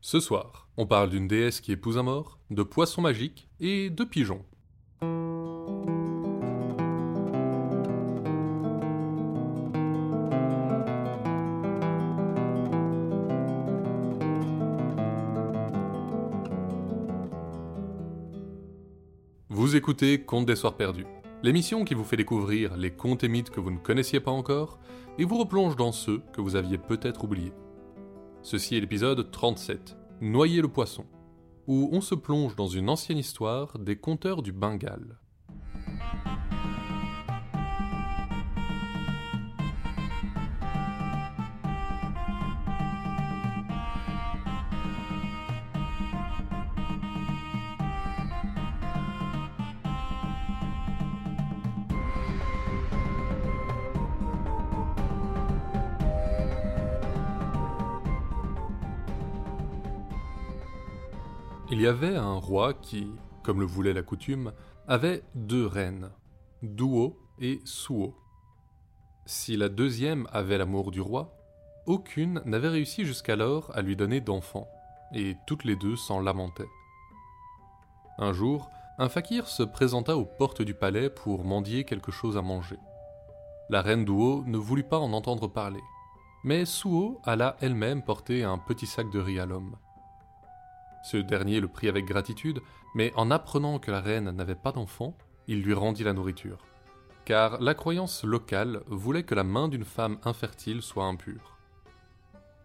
Ce soir, on parle d'une déesse qui épouse un mort, de poissons magiques et de pigeons. Vous écoutez Contes des Soirs Perdus, l'émission qui vous fait découvrir les contes et mythes que vous ne connaissiez pas encore et vous replonge dans ceux que vous aviez peut-être oubliés. Ceci est l'épisode 37, Noyer le poisson, où on se plonge dans une ancienne histoire des conteurs du Bengale. Il y avait un roi qui, comme le voulait la coutume, avait deux reines, Duo et Suo. Si la deuxième avait l'amour du roi, aucune n'avait réussi jusqu'alors à lui donner d'enfants, et toutes les deux s'en lamentaient. Un jour, un fakir se présenta aux portes du palais pour mendier quelque chose à manger. La reine Duo ne voulut pas en entendre parler, mais Suo alla elle-même porter un petit sac de riz à l'homme. Ce dernier le prit avec gratitude, mais en apprenant que la reine n'avait pas d'enfant, il lui rendit la nourriture. Car la croyance locale voulait que la main d'une femme infertile soit impure.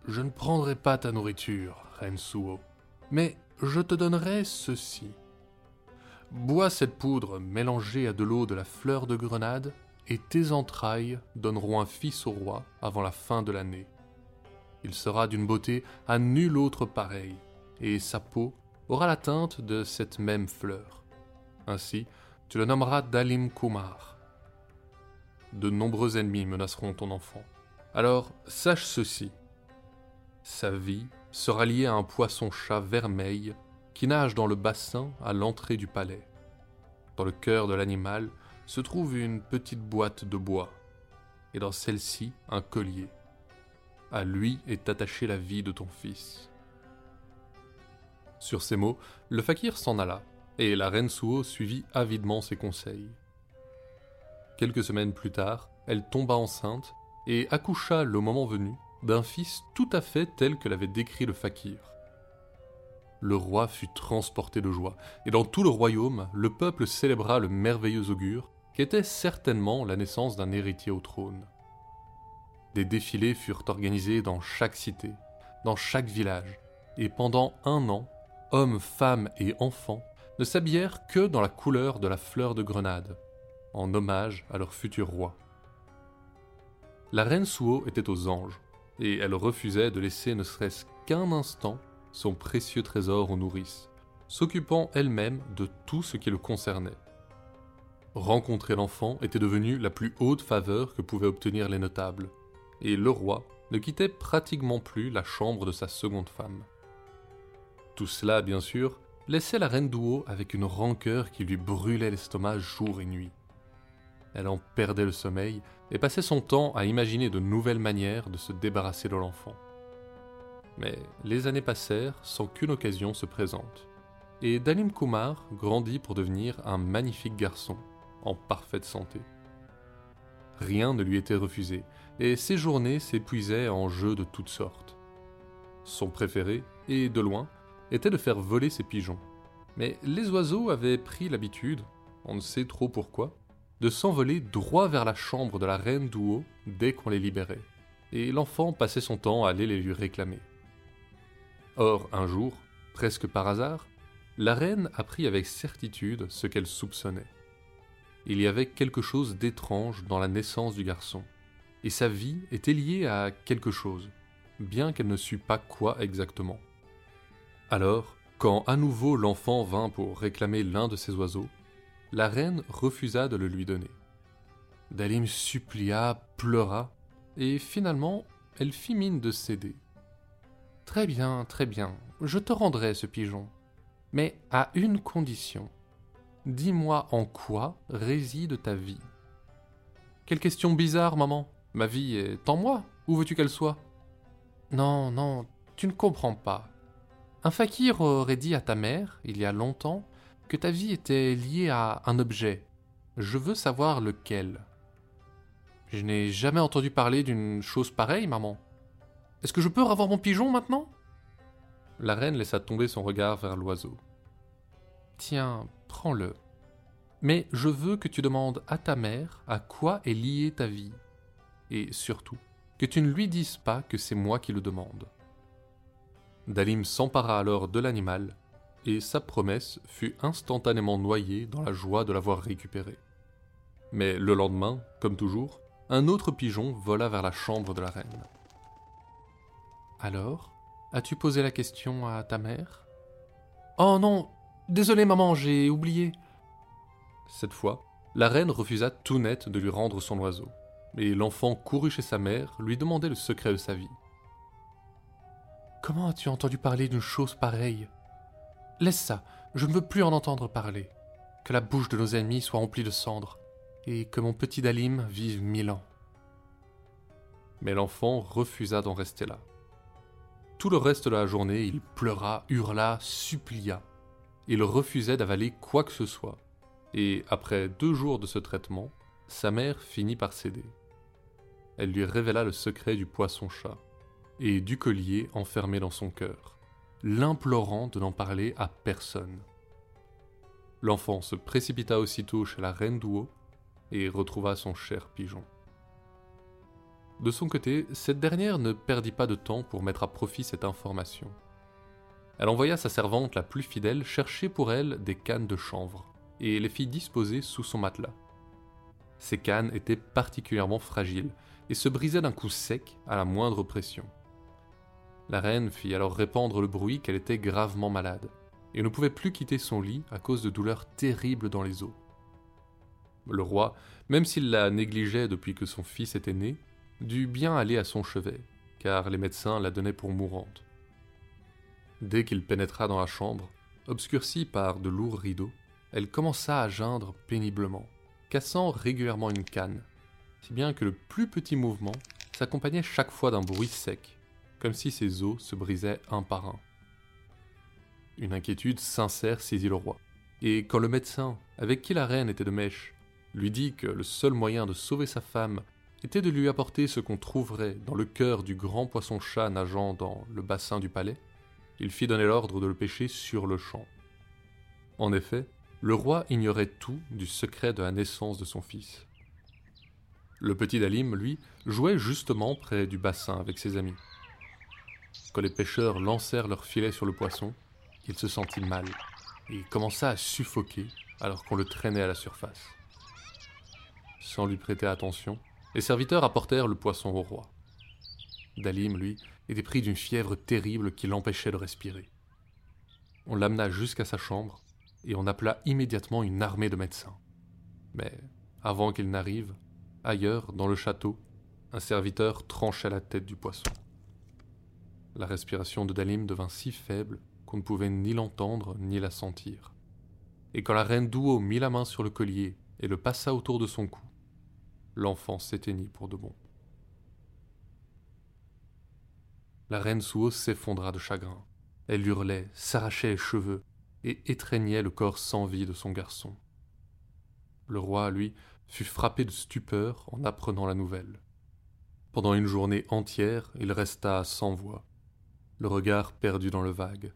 Je ne prendrai pas ta nourriture, reine Suo, mais je te donnerai ceci. Bois cette poudre mélangée à de l'eau de la fleur de grenade, et tes entrailles donneront un fils au roi avant la fin de l'année. Il sera d'une beauté à nul autre pareille, et sa peau aura la teinte de cette même fleur. Ainsi, tu le nommeras Dalim Kumar. De nombreux ennemis menaceront ton enfant. Alors, sache ceci. Sa vie sera liée à un poisson-chat vermeil qui nage dans le bassin à l'entrée du palais. Dans le cœur de l'animal se trouve une petite boîte de bois, et dans celle-ci un collier. À lui est attachée la vie de ton fils. Sur ces mots, le fakir s'en alla, et la reine Suo suivit avidement ses conseils. Quelques semaines plus tard, elle tomba enceinte et accoucha le moment venu d'un fils tout à fait tel que l'avait décrit le fakir. Le roi fut transporté de joie, et dans tout le royaume, le peuple célébra le merveilleux augure, qui était certainement la naissance d'un héritier au trône. Des défilés furent organisés dans chaque cité, dans chaque village, et pendant un an, hommes, femmes et enfants, ne s'habillèrent que dans la couleur de la fleur de grenade, en hommage à leur futur roi. La reine Suo était aux anges, et elle refusait de laisser ne serait-ce qu'un instant son précieux trésor aux nourrices, s'occupant elle-même de tout ce qui le concernait. Rencontrer l'enfant était devenu la plus haute faveur que pouvaient obtenir les notables, et le roi ne quittait pratiquement plus la chambre de sa seconde femme. Tout cela, bien sûr, laissait la reine Duo avec une rancœur qui lui brûlait l'estomac jour et nuit. Elle en perdait le sommeil et passait son temps à imaginer de nouvelles manières de se débarrasser de l'enfant. Mais les années passèrent sans qu'une occasion se présente. Et Dalim Kumar grandit pour devenir un magnifique garçon, en parfaite santé. Rien ne lui était refusé, et ses journées s'épuisaient en jeux de toutes sortes. Son préféré, et de loin, était de faire voler ses pigeons. Mais les oiseaux avaient pris l'habitude, on ne sait trop pourquoi, de s'envoler droit vers la chambre de la reine Duo dès qu'on les libérait, et l'enfant passait son temps à aller les lui réclamer. Or, un jour, presque par hasard, la reine apprit avec certitude ce qu'elle soupçonnait. Il y avait quelque chose d'étrange dans la naissance du garçon, et sa vie était liée à quelque chose, bien qu'elle ne sût pas quoi exactement. Alors, quand à nouveau l'enfant vint pour réclamer l'un de ses oiseaux, la reine refusa de le lui donner. Dalim supplia, pleura, et finalement, elle fit mine de céder. Très bien, très bien, je te rendrai ce pigeon, mais à une condition. Dis-moi en quoi réside ta vie. Quelle question bizarre, maman. Ma vie est en moi. Où veux-tu qu'elle soit? Non, non, tu ne comprends pas. Un fakir aurait dit à ta mère, il y a longtemps, que ta vie était liée à un objet. Je veux savoir lequel. Je n'ai jamais entendu parler d'une chose pareille, maman. Est-ce que je peux revoir mon pigeon maintenant? La reine laissa tomber son regard vers l'oiseau. Tiens, prends-le. Mais je veux que tu demandes à ta mère à quoi est liée ta vie. Et surtout, que tu ne lui dises pas que c'est moi qui le demande. Dalim s'empara alors de l'animal, et sa promesse fut instantanément noyée dans la joie de l'avoir récupéré. Mais le lendemain, comme toujours, un autre pigeon vola vers la chambre de la reine. Alors, as-tu posé la question à ta mère? Oh non, désolé maman, j'ai oublié. Cette fois, la reine refusa tout net de lui rendre son oiseau, et l'enfant courut chez sa mère lui demander le secret de sa vie. Comment as-tu entendu parler d'une chose pareille? Laisse ça, je ne veux plus en entendre parler. Que la bouche de nos ennemis soit remplie de cendres, et que mon petit Dalim vive mille ans. Mais l'enfant refusa d'en rester là. Tout le reste de la journée, il pleura, hurla, supplia. Il refusait d'avaler quoi que ce soit. Et après deux jours de ce traitement, sa mère finit par céder. Elle lui révéla le secret du poisson-chat et du collier enfermé dans son cœur, l'implorant de n'en parler à personne. L'enfant se précipita aussitôt chez la reine d'Ouo et retrouva son cher pigeon. De son côté, cette dernière ne perdit pas de temps pour mettre à profit cette information. Elle envoya sa servante la plus fidèle chercher pour elle des cannes de chanvre et les fit disposer sous son matelas. Ces cannes étaient particulièrement fragiles et se brisaient d'un coup sec à la moindre pression. La reine fit alors répandre le bruit qu'elle était gravement malade, et ne pouvait plus quitter son lit à cause de douleurs terribles dans les os. Le roi, même s'il la négligeait depuis que son fils était né, dut bien aller à son chevet, car les médecins la donnaient pour mourante. Dès qu'il pénétra dans la chambre, obscurcie par de lourds rideaux, elle commença à geindre péniblement, cassant régulièrement une canne, si bien que le plus petit mouvement s'accompagnait chaque fois d'un bruit sec comme si ses os se brisaient un par un. Une inquiétude sincère saisit le roi, et quand le médecin, avec qui la reine était de mèche, lui dit que le seul moyen de sauver sa femme était de lui apporter ce qu'on trouverait dans le cœur du grand poisson-chat nageant dans le bassin du palais, il fit donner l'ordre de le pêcher sur le champ. En effet, le roi ignorait tout du secret de la naissance de son fils. Le petit Dalim, lui, jouait justement près du bassin avec ses amis. Quand les pêcheurs lancèrent leurs filets sur le poisson, il se sentit mal et commença à suffoquer alors qu'on le traînait à la surface. Sans lui prêter attention, les serviteurs apportèrent le poisson au roi. Dalim, lui, était pris d'une fièvre terrible qui l'empêchait de respirer. On l'amena jusqu'à sa chambre et on appela immédiatement une armée de médecins. Mais, avant qu'il n'arrive, ailleurs, dans le château, un serviteur tranchait la tête du poisson. La respiration de Dalim devint si faible qu'on ne pouvait ni l'entendre ni la sentir. Et quand la reine Douo mit la main sur le collier et le passa autour de son cou, l'enfant s'éteignit pour de bon. La reine Suo s'effondra de chagrin. Elle hurlait, s'arrachait les cheveux et étreignait le corps sans vie de son garçon. Le roi, lui, fut frappé de stupeur en apprenant la nouvelle. Pendant une journée entière, il resta sans voix, le regard perdu dans le vague.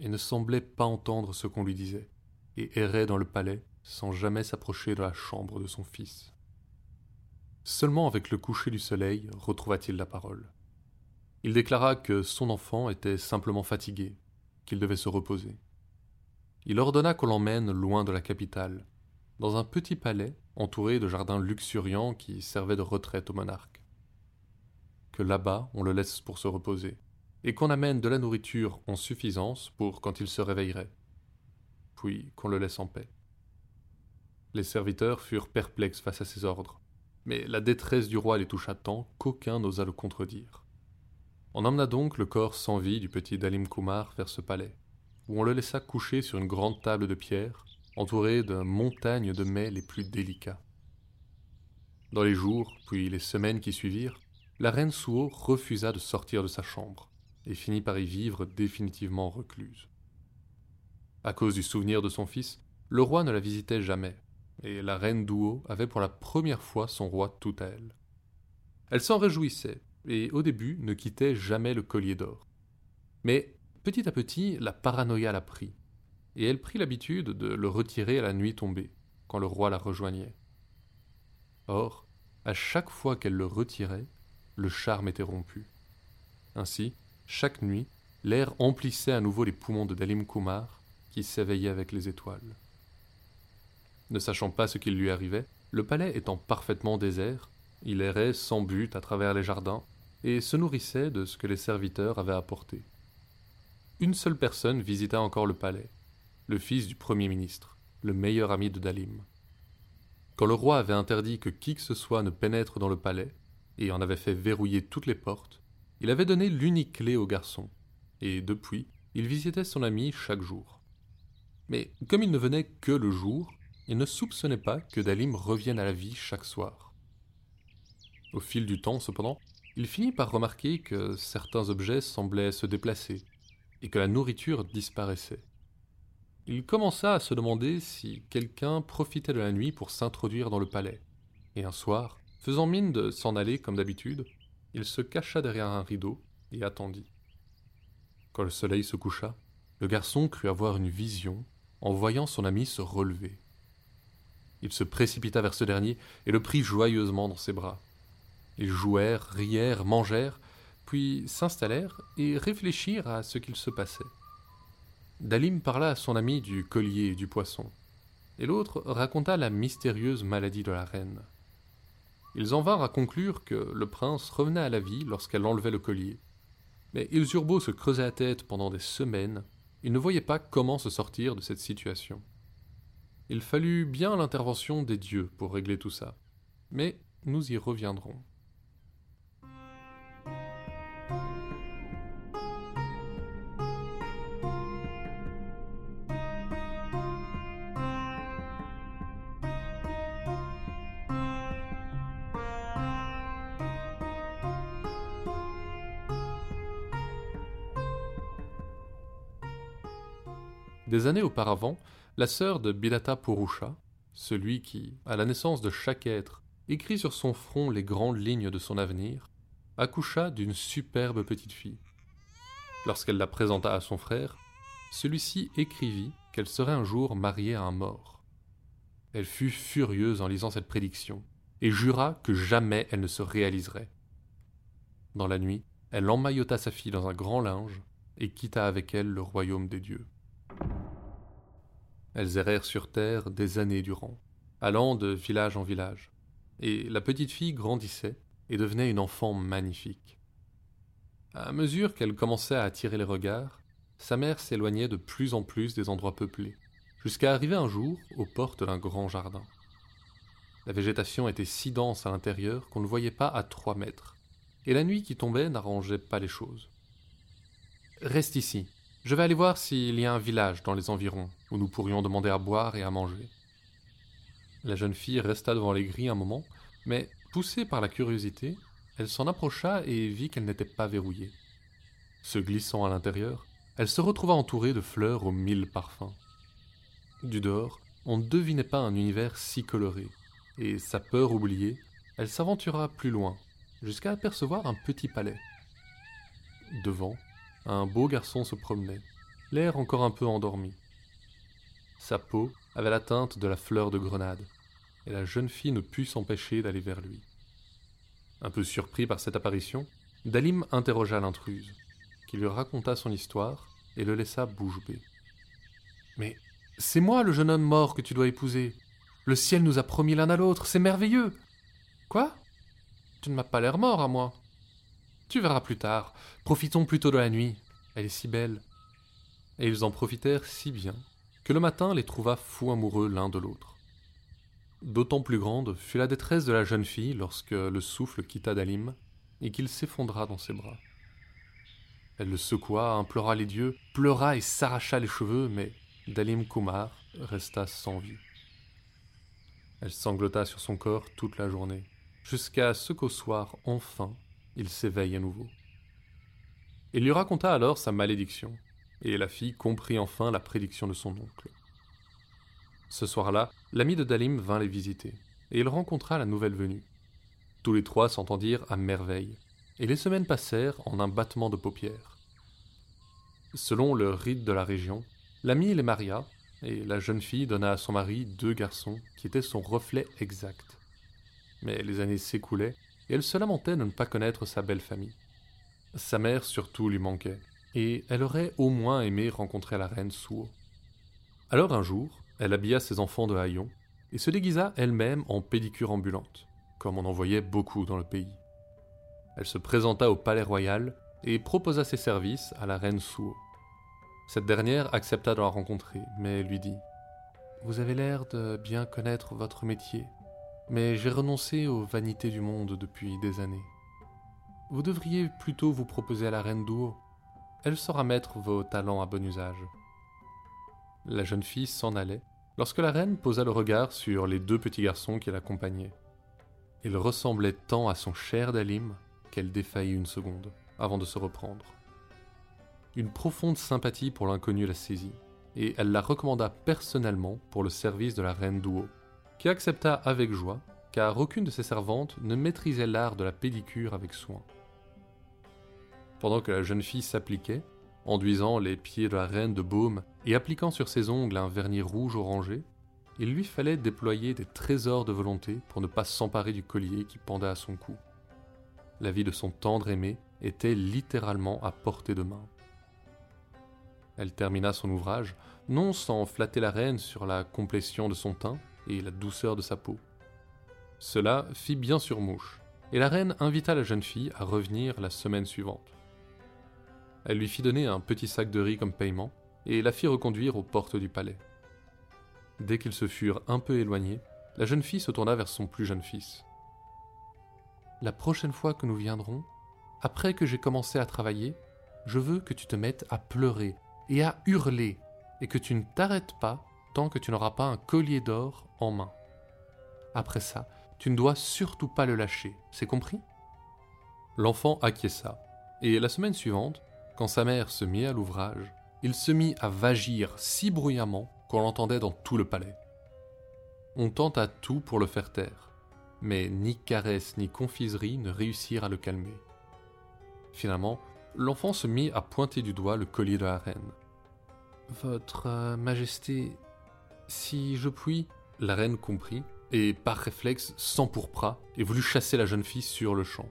Il ne semblait pas entendre ce qu'on lui disait, et errait dans le palais sans jamais s'approcher de la chambre de son fils. Seulement avec le coucher du soleil retrouva-t-il la parole. Il déclara que son enfant était simplement fatigué, qu'il devait se reposer. Il ordonna qu'on l'emmène loin de la capitale, dans un petit palais entouré de jardins luxuriants qui servaient de retraite au monarque. Que là-bas on le laisse pour se reposer, et qu'on amène de la nourriture en suffisance pour quand il se réveillerait, puis qu'on le laisse en paix. Les serviteurs furent perplexes face à ces ordres, mais la détresse du roi les toucha tant qu'aucun n'osa le contredire. On emmena donc le corps sans vie du petit Dalim Kumar vers ce palais, où on le laissa coucher sur une grande table de pierre, entourée d'une montagne de mets les plus délicats. Dans les jours, puis les semaines qui suivirent, la reine Suo refusa de sortir de sa chambre et finit par y vivre définitivement recluse. À cause du souvenir de son fils, le roi ne la visitait jamais, et la reine Duo avait pour la première fois son roi tout à elle. Elle s'en réjouissait, et au début ne quittait jamais le collier d'or. Mais petit à petit, la paranoïa la prit, et elle prit l'habitude de le retirer à la nuit tombée, quand le roi la rejoignait. Or, à chaque fois qu'elle le retirait, le charme était rompu. Ainsi, chaque nuit, l'air emplissait à nouveau les poumons de Dalim Kumar, qui s'éveillait avec les étoiles. Ne sachant pas ce qui lui arrivait, le palais étant parfaitement désert, il errait sans but à travers les jardins et se nourrissait de ce que les serviteurs avaient apporté. Une seule personne visita encore le palais, le fils du Premier ministre, le meilleur ami de Dalim. Quand le roi avait interdit que qui que ce soit ne pénètre dans le palais, et en avait fait verrouiller toutes les portes, il avait donné l'unique clé au garçon, et depuis, il visitait son ami chaque jour. Mais comme il ne venait que le jour, il ne soupçonnait pas que Dalim revienne à la vie chaque soir. Au fil du temps, cependant, il finit par remarquer que certains objets semblaient se déplacer, et que la nourriture disparaissait. Il commença à se demander si quelqu'un profitait de la nuit pour s'introduire dans le palais, et un soir, faisant mine de s'en aller comme d'habitude, il se cacha derrière un rideau et attendit. Quand le soleil se coucha, le garçon crut avoir une vision en voyant son ami se relever. Il se précipita vers ce dernier et le prit joyeusement dans ses bras. Ils jouèrent, rièrent, mangèrent, puis s'installèrent et réfléchirent à ce qu'il se passait. Dalim parla à son ami du collier et du poisson, et l'autre raconta la mystérieuse maladie de la reine. Ils en vinrent à conclure que le prince revenait à la vie lorsqu'elle enlevait le collier. Mais ils eurent beau se creuser la tête pendant des semaines, ils ne voyaient pas comment se sortir de cette situation. Il fallut bien l'intervention des dieux pour régler tout ça. Mais nous y reviendrons. Des années auparavant, la sœur de Bilata Purusha, celui qui, à la naissance de chaque être, écrit sur son front les grandes lignes de son avenir, accoucha d'une superbe petite fille. Lorsqu'elle la présenta à son frère, celui-ci écrivit qu'elle serait un jour mariée à un mort. Elle fut furieuse en lisant cette prédiction, et jura que jamais elle ne se réaliserait. Dans la nuit, elle emmaillota sa fille dans un grand linge et quitta avec elle le royaume des dieux. Elles errèrent sur terre des années durant, allant de village en village, et la petite fille grandissait et devenait une enfant magnifique. À mesure qu'elle commençait à attirer les regards, sa mère s'éloignait de plus en plus des endroits peuplés, jusqu'à arriver un jour aux portes d'un grand jardin. La végétation était si dense à l'intérieur qu'on ne voyait pas à trois mètres, et la nuit qui tombait n'arrangeait pas les choses. Reste ici, je vais aller voir s'il y a un village dans les environs où nous pourrions demander à boire et à manger. La jeune fille resta devant les grilles un moment, mais, poussée par la curiosité, elle s'en approcha et vit qu'elle n'était pas verrouillée. Se glissant à l'intérieur, elle se retrouva entourée de fleurs aux mille parfums. Du dehors, on ne devinait pas un univers si coloré, et sa peur oubliée, elle s'aventura plus loin, jusqu'à apercevoir un petit palais. Devant, un beau garçon se promenait, l'air encore un peu endormi. Sa peau avait la teinte de la fleur de grenade, et la jeune fille ne put s'empêcher d'aller vers lui. Un peu surpris par cette apparition, Dalim interrogea l'intruse, qui lui raconta son histoire et le laissa bouche bée. Mais c'est moi le jeune homme mort que tu dois épouser. Le ciel nous a promis l'un à l'autre, c'est merveilleux. Quoi? Tu ne m'as pas l'air mort à moi. Tu verras plus tard. Profitons plutôt de la nuit. Elle est si belle. Et ils en profitèrent si bien que le matin les trouva fous amoureux l'un de l'autre. D'autant plus grande fut la détresse de la jeune fille lorsque le souffle quitta Dalim et qu'il s'effondra dans ses bras. Elle le secoua, implora les dieux, pleura et s'arracha les cheveux, mais Dalim Kumar resta sans vie. Elle sanglota sur son corps toute la journée, jusqu'à ce qu'au soir, enfin, il s'éveille à nouveau. Il lui raconta alors sa malédiction, et la fille comprit enfin la prédiction de son oncle. Ce soir-là, l'ami de Dalim vint les visiter, et il rencontra la nouvelle venue. Tous les trois s'entendirent à merveille, et les semaines passèrent en un battement de paupières. Selon le rite de la région, l'ami les maria, et la jeune fille donna à son mari deux garçons qui étaient son reflet exact. Mais les années s'écoulaient, et elle se lamentait de ne pas connaître sa belle famille. Sa mère surtout lui manquait, et elle aurait au moins aimé rencontrer la reine Suo. Alors un jour, elle habilla ses enfants de haillons et se déguisa elle-même en pédicure ambulante, comme on en voyait beaucoup dans le pays. Elle se présenta au palais royal et proposa ses services à la reine Suo. Cette dernière accepta de la rencontrer, mais lui dit Vous avez l'air de bien connaître votre métier, mais j'ai renoncé aux vanités du monde depuis des années. Vous devriez plutôt vous proposer à la reine Duo. Elle saura mettre vos talents à bon usage. La jeune fille s'en allait, lorsque la reine posa le regard sur les deux petits garçons qui l'accompagnaient. Il ressemblait tant à son cher Dalim qu'elle défaillit une seconde, avant de se reprendre. Une profonde sympathie pour l'inconnu la saisit, et elle la recommanda personnellement pour le service de la reine Duo, qui accepta avec joie, car aucune de ses servantes ne maîtrisait l'art de la pédicure avec soin. Pendant que la jeune fille s'appliquait, enduisant les pieds de la reine de baume et appliquant sur ses ongles un vernis rouge orangé, il lui fallait déployer des trésors de volonté pour ne pas s'emparer du collier qui pendait à son cou. La vie de son tendre aimé était littéralement à portée de main. Elle termina son ouvrage, non sans flatter la reine sur la complétion de son teint et la douceur de sa peau. Cela fit bien sur mouche, et la reine invita la jeune fille à revenir la semaine suivante. Elle lui fit donner un petit sac de riz comme paiement, et la fit reconduire aux portes du palais. Dès qu'ils se furent un peu éloignés, la jeune fille se tourna vers son plus jeune fils. La prochaine fois que nous viendrons, après que j'ai commencé à travailler, je veux que tu te mettes à pleurer et à hurler, et que tu ne t'arrêtes pas que tu n'auras pas un collier d'or en main. Après ça, tu ne dois surtout pas le lâcher, c'est compris? L'enfant acquiesça, et la semaine suivante, quand sa mère se mit à l'ouvrage, il se mit à vagir si bruyamment qu'on l'entendait dans tout le palais. On tenta tout pour le faire taire, mais ni caresses ni confiserie ne réussirent à le calmer. Finalement, l'enfant se mit à pointer du doigt le collier de la reine. Votre euh, Majesté, si je puis, la reine comprit, et par réflexe s'empourpra et voulut chasser la jeune fille sur le champ.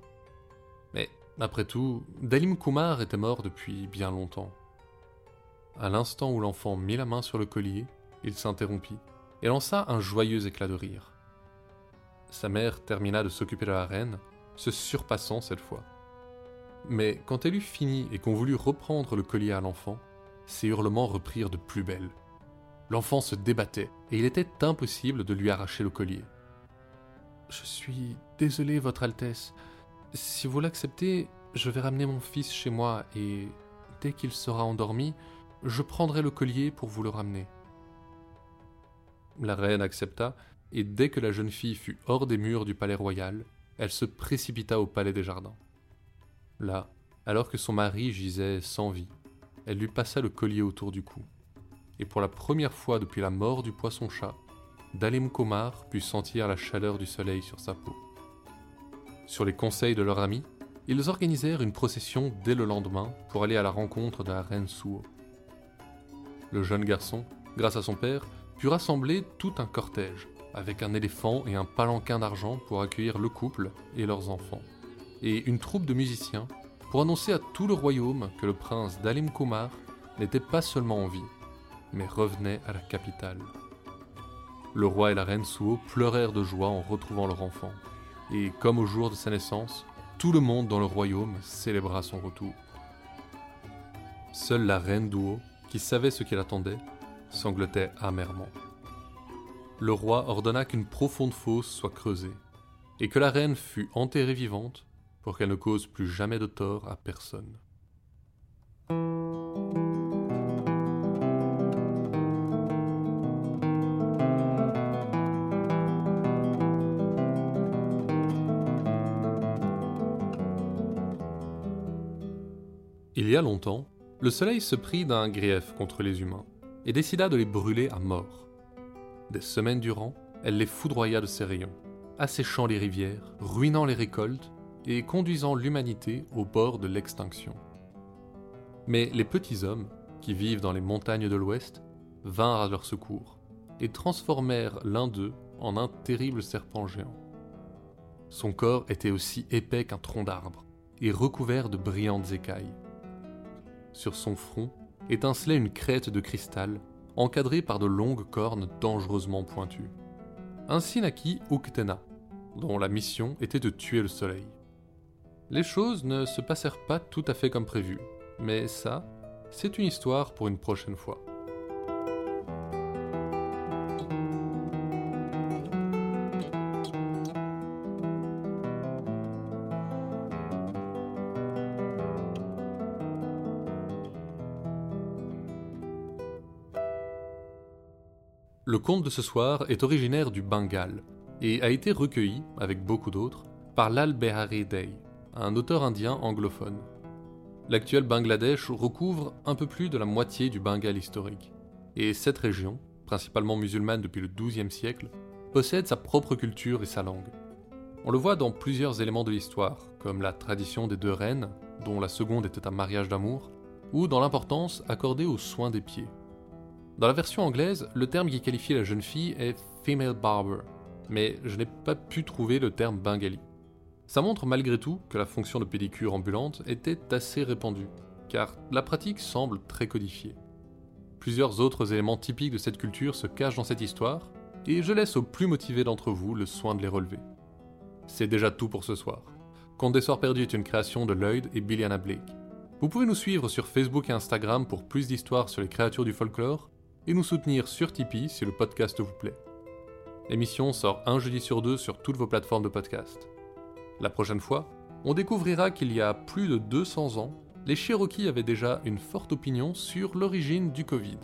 Mais après tout, Dalim Kumar était mort depuis bien longtemps. À l'instant où l'enfant mit la main sur le collier, il s'interrompit et lança un joyeux éclat de rire. Sa mère termina de s'occuper de la reine, se surpassant cette fois. Mais quand elle eut fini et qu'on voulut reprendre le collier à l'enfant, ses hurlements reprirent de plus belle. L'enfant se débattait et il était impossible de lui arracher le collier. Je suis désolé, Votre Altesse, si vous l'acceptez, je vais ramener mon fils chez moi et, dès qu'il sera endormi, je prendrai le collier pour vous le ramener. La reine accepta, et dès que la jeune fille fut hors des murs du palais royal, elle se précipita au palais des jardins. Là, alors que son mari gisait sans vie, elle lui passa le collier autour du cou. Et pour la première fois depuis la mort du poisson-chat, Dalim Komar put sentir la chaleur du soleil sur sa peau. Sur les conseils de leur ami, ils organisèrent une procession dès le lendemain pour aller à la rencontre de la reine Suo. Le jeune garçon, grâce à son père, put rassembler tout un cortège, avec un éléphant et un palanquin d'argent pour accueillir le couple et leurs enfants, et une troupe de musiciens pour annoncer à tout le royaume que le prince Dalim Kumar n'était pas seulement en vie, mais revenait à la capitale. Le roi et la reine Suo pleurèrent de joie en retrouvant leur enfant et comme au jour de sa naissance, tout le monde dans le royaume célébra son retour. Seule la reine Duo, qui savait ce qui l'attendait, sanglotait amèrement. Le roi ordonna qu'une profonde fosse soit creusée, et que la reine fût enterrée vivante pour qu'elle ne cause plus jamais de tort à personne. Y a longtemps, le soleil se prit d'un grief contre les humains et décida de les brûler à mort. Des semaines durant, elle les foudroya de ses rayons, asséchant les rivières, ruinant les récoltes et conduisant l'humanité au bord de l'extinction. Mais les petits hommes, qui vivent dans les montagnes de l'Ouest, vinrent à leur secours et transformèrent l'un d'eux en un terrible serpent géant. Son corps était aussi épais qu'un tronc d'arbre et recouvert de brillantes écailles. Sur son front étincelait une crête de cristal encadrée par de longues cornes dangereusement pointues. Ainsi naquit Uktena, dont la mission était de tuer le soleil. Les choses ne se passèrent pas tout à fait comme prévu, mais ça, c'est une histoire pour une prochaine fois. Conte de ce soir est originaire du Bengale et a été recueilli, avec beaucoup d'autres, par Lal Behari Dey, un auteur indien anglophone. L'actuel Bangladesh recouvre un peu plus de la moitié du Bengale historique, et cette région, principalement musulmane depuis le XIIe siècle, possède sa propre culture et sa langue. On le voit dans plusieurs éléments de l'histoire, comme la tradition des deux reines, dont la seconde était un mariage d'amour, ou dans l'importance accordée aux soins des pieds. Dans la version anglaise, le terme qui qualifie la jeune fille est female barber, mais je n'ai pas pu trouver le terme bengali. Ça montre malgré tout que la fonction de pédicure ambulante était assez répandue, car la pratique semble très codifiée. Plusieurs autres éléments typiques de cette culture se cachent dans cette histoire, et je laisse aux plus motivés d'entre vous le soin de les relever. C'est déjà tout pour ce soir. Conte des Soirs Perdus est une création de Lloyd et Billiana Blake. Vous pouvez nous suivre sur Facebook et Instagram pour plus d'histoires sur les créatures du folklore, et nous soutenir sur Tipeee si le podcast vous plaît. L'émission sort un jeudi sur deux sur toutes vos plateformes de podcast. La prochaine fois, on découvrira qu'il y a plus de 200 ans, les Cherokees avaient déjà une forte opinion sur l'origine du Covid.